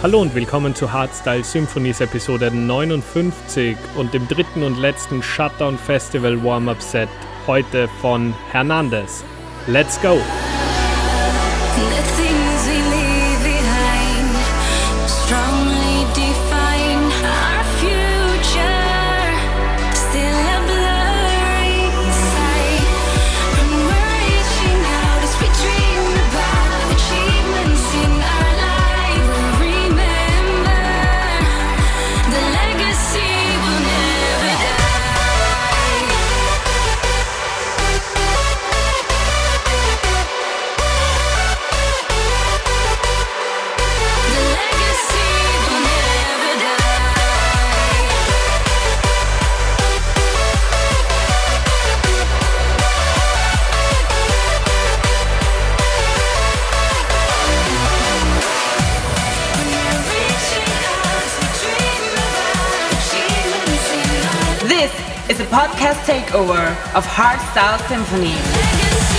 Hallo und willkommen zu Hardstyle Symphonies Episode 59 und dem dritten und letzten Shutdown Festival Warm-Up Set heute von Hernandez. Let's go! Takeover of Hardstyle Symphony.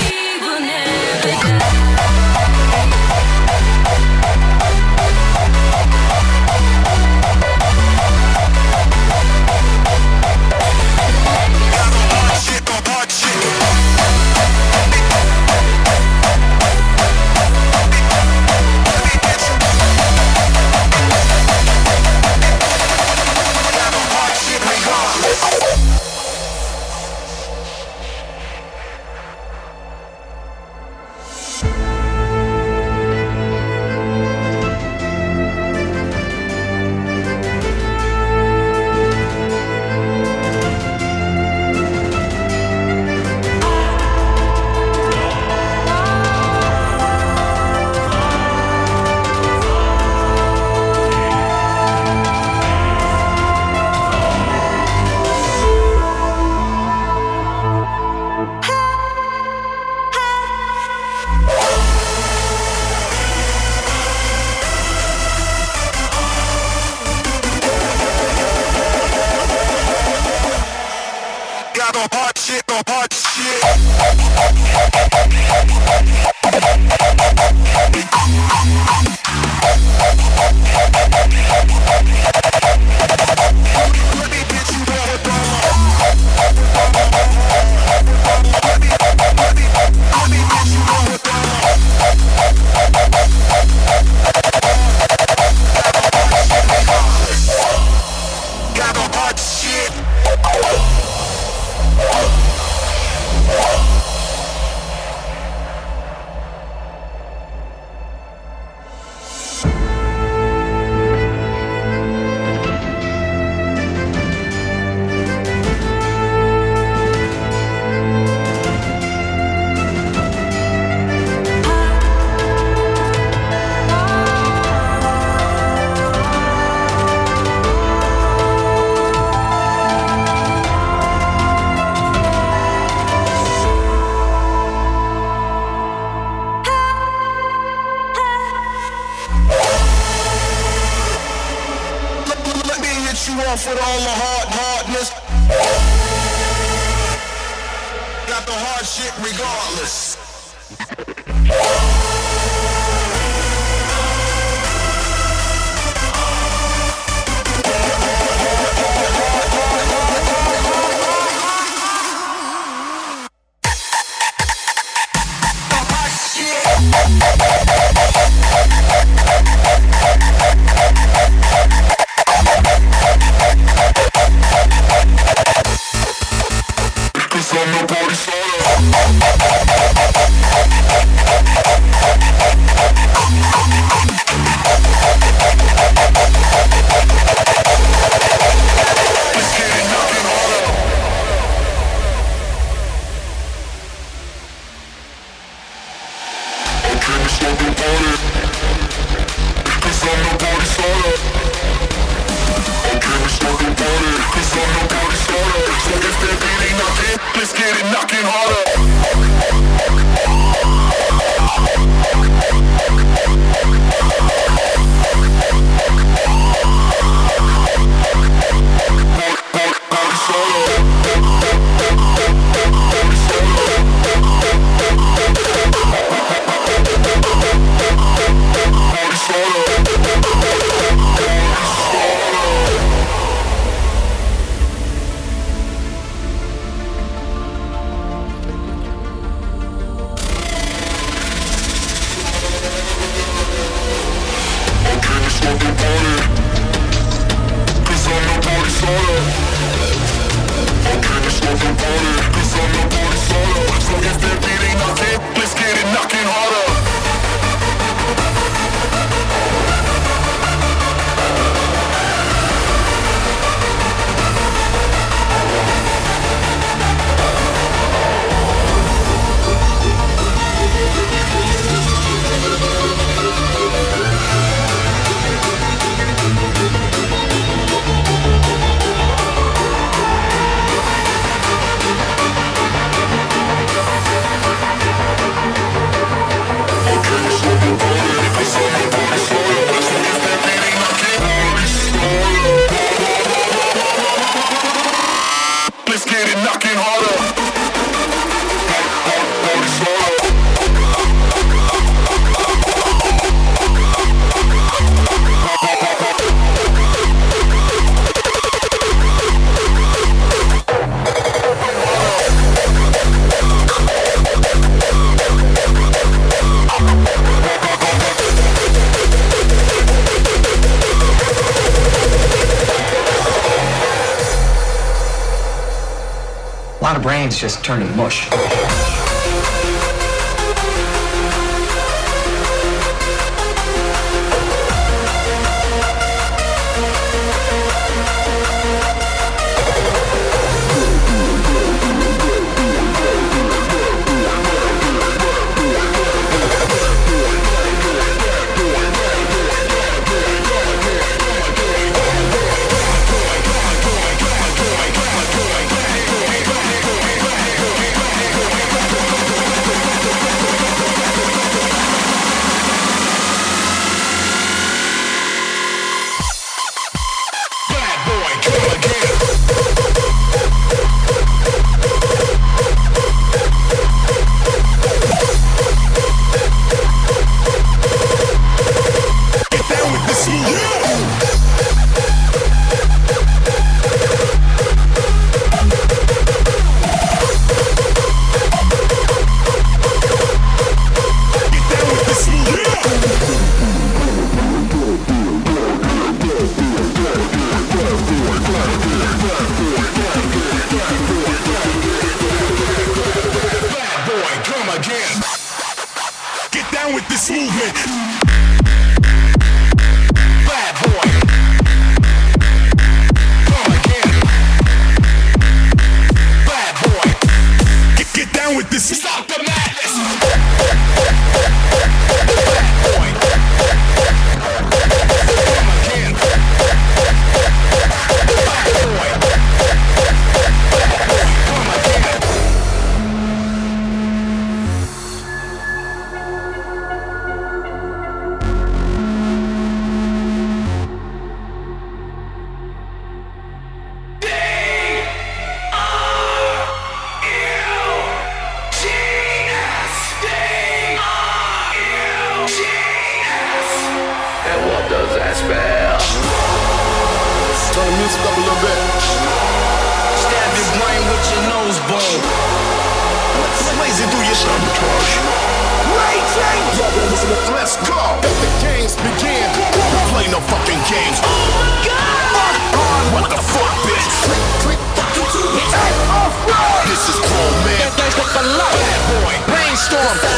Brains just turning mush. storm.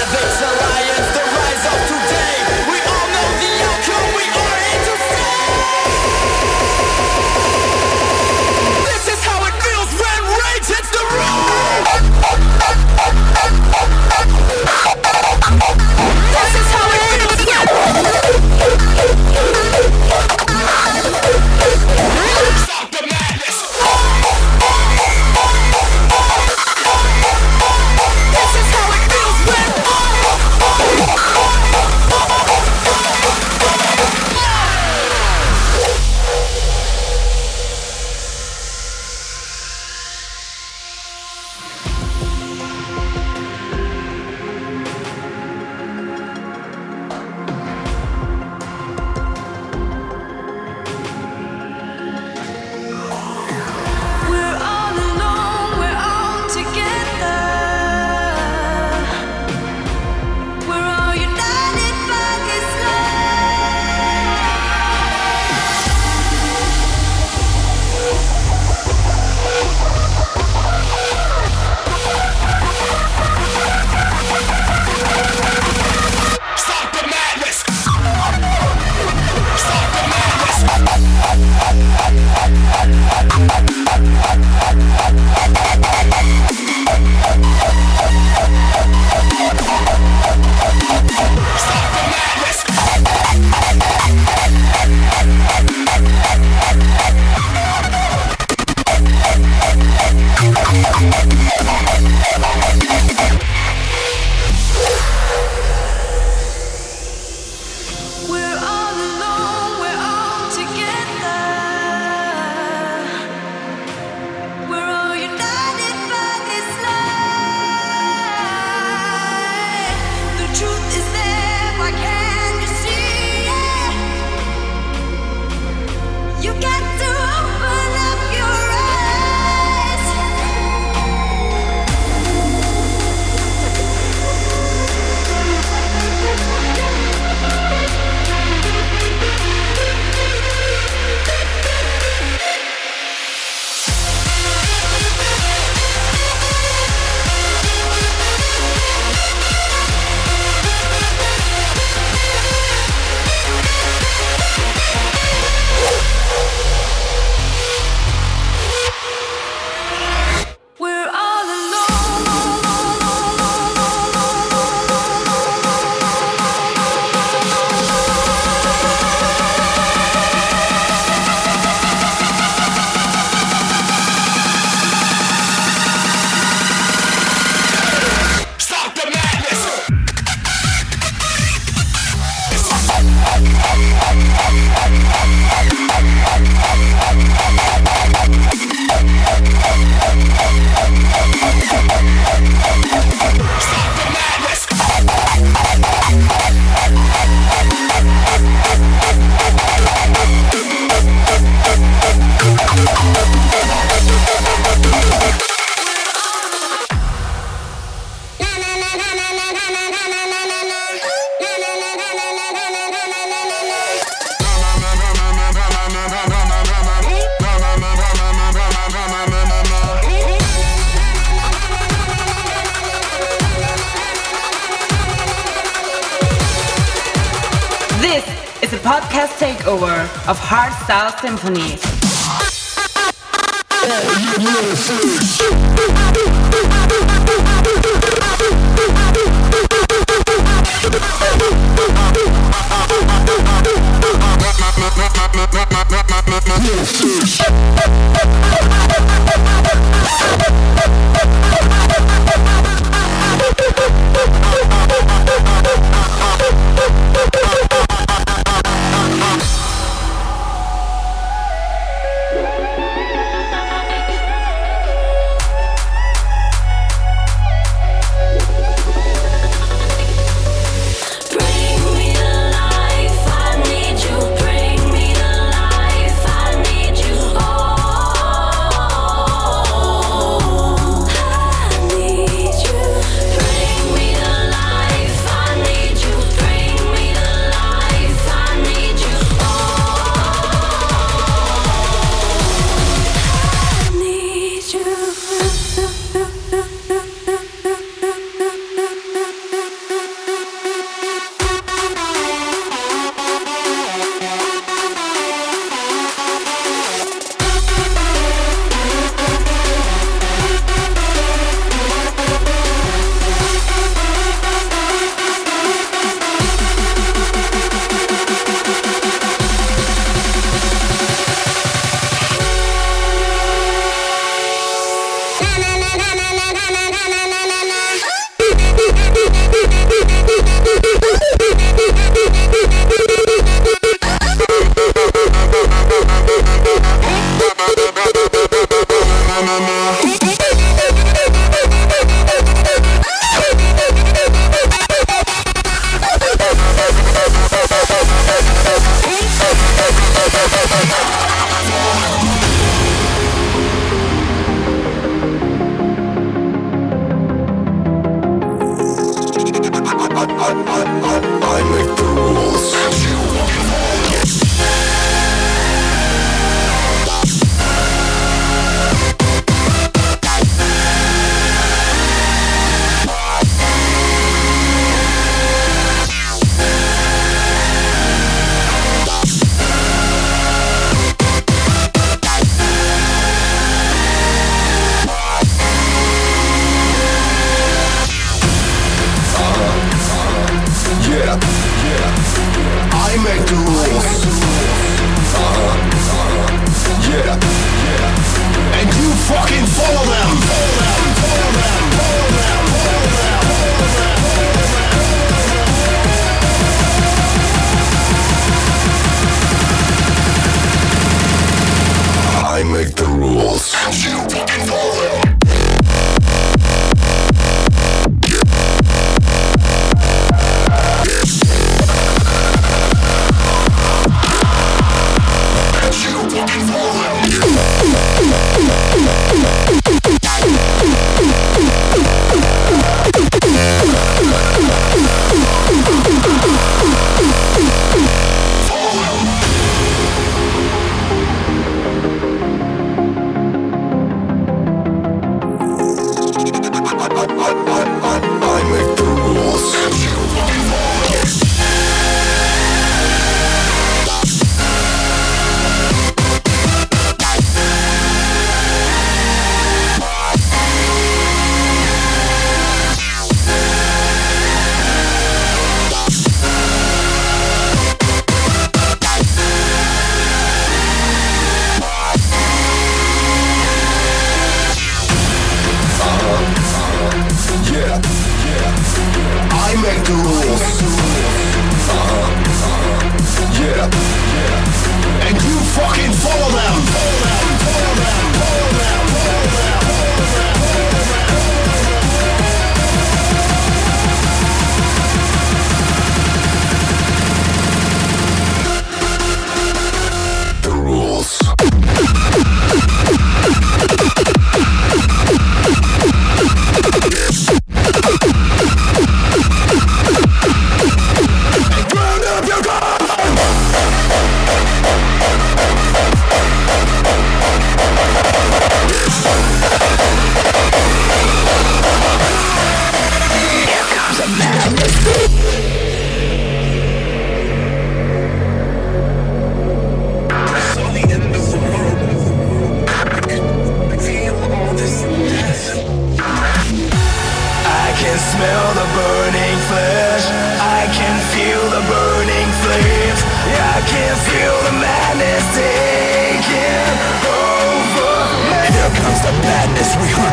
Of Hardstyle Symphony.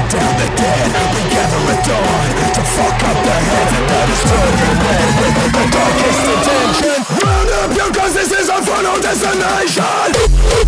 down the dead We gather at dawn To fuck up the heaven that is turning red With the darkest intention Round up your guns, this is our final destination.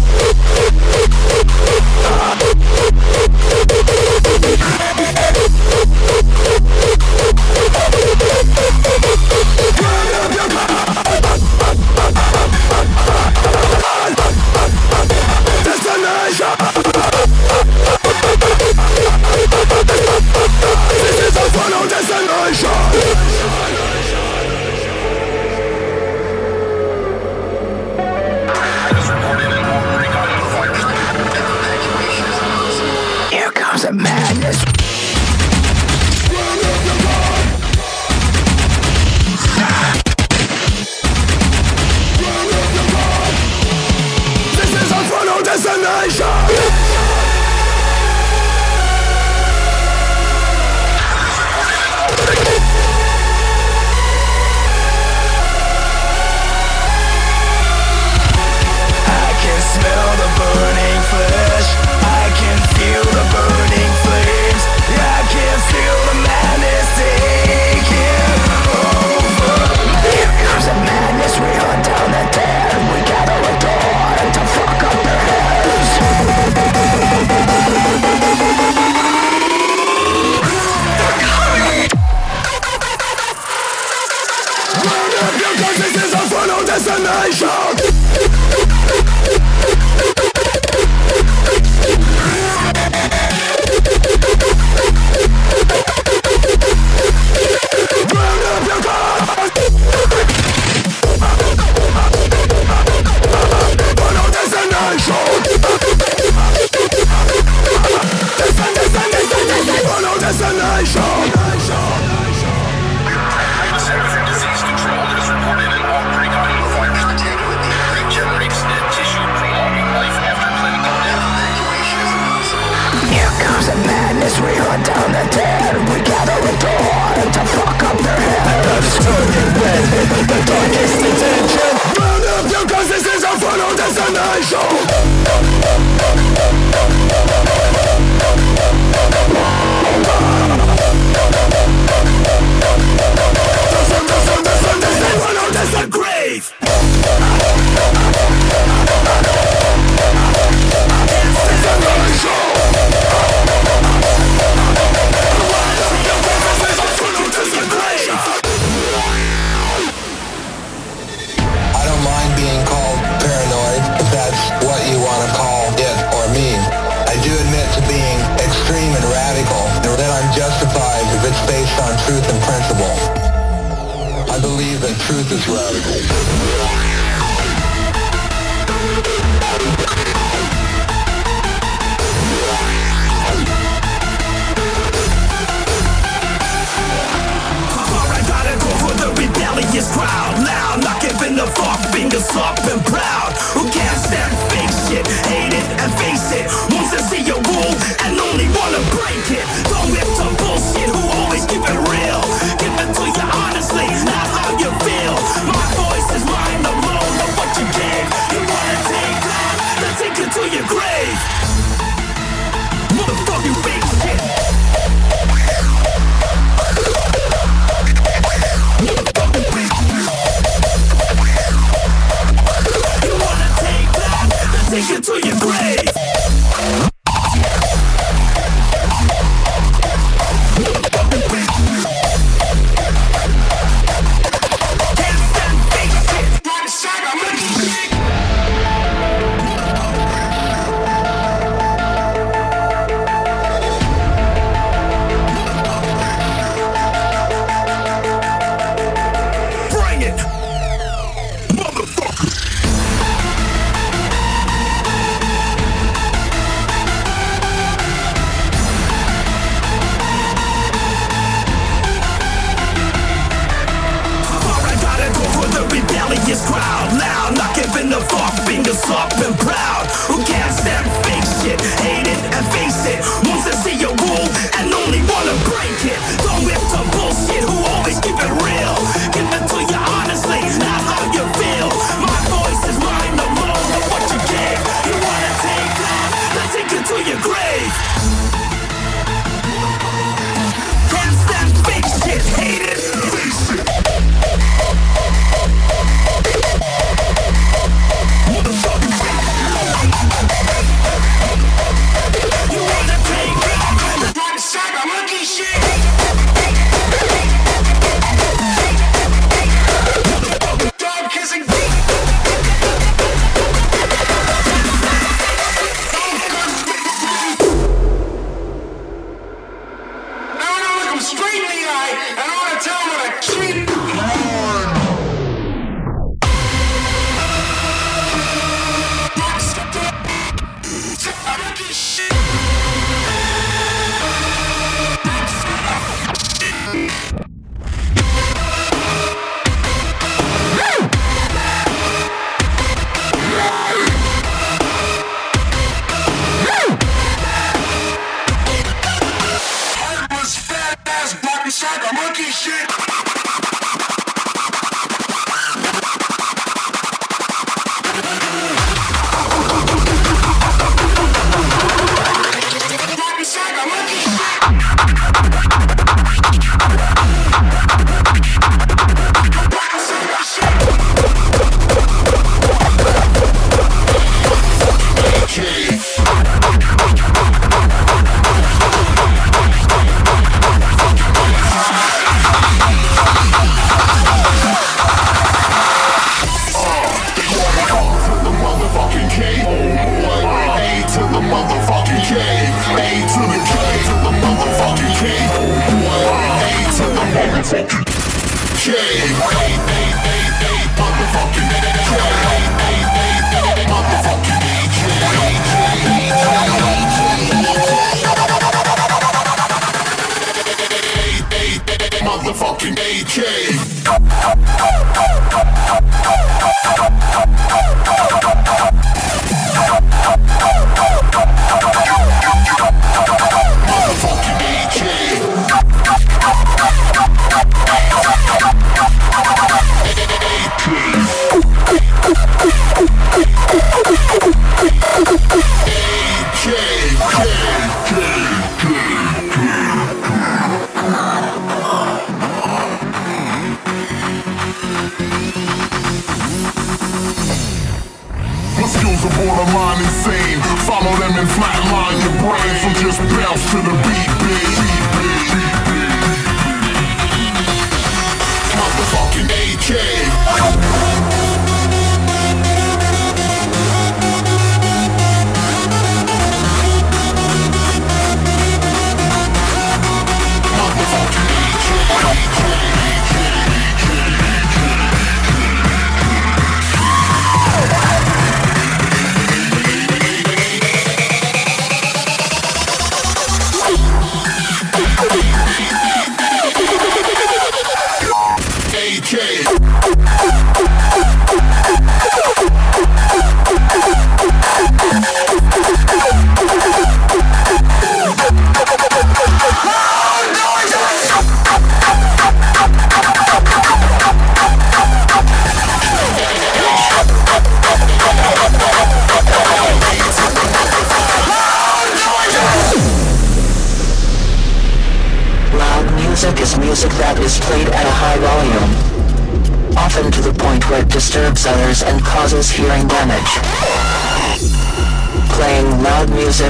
truth is radical. rebellious crowd loud, not giving a fuck, fingers up and proud. Who can't stand fake shit, hate it and face it. Wants to see a rule and only wanna break it. Don't lift up bullshit, who always keep it real. Give it to you honestly feel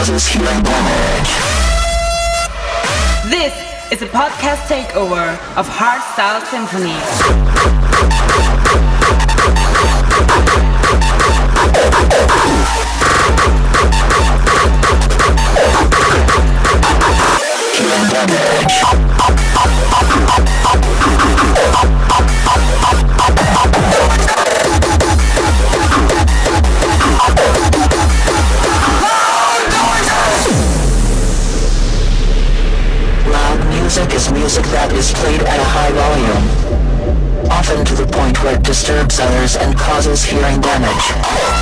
causes damage. This is a podcast takeover of Hardstyle Symphony. Music is music that is played at a high volume, often to the point where it disturbs others and causes hearing damage.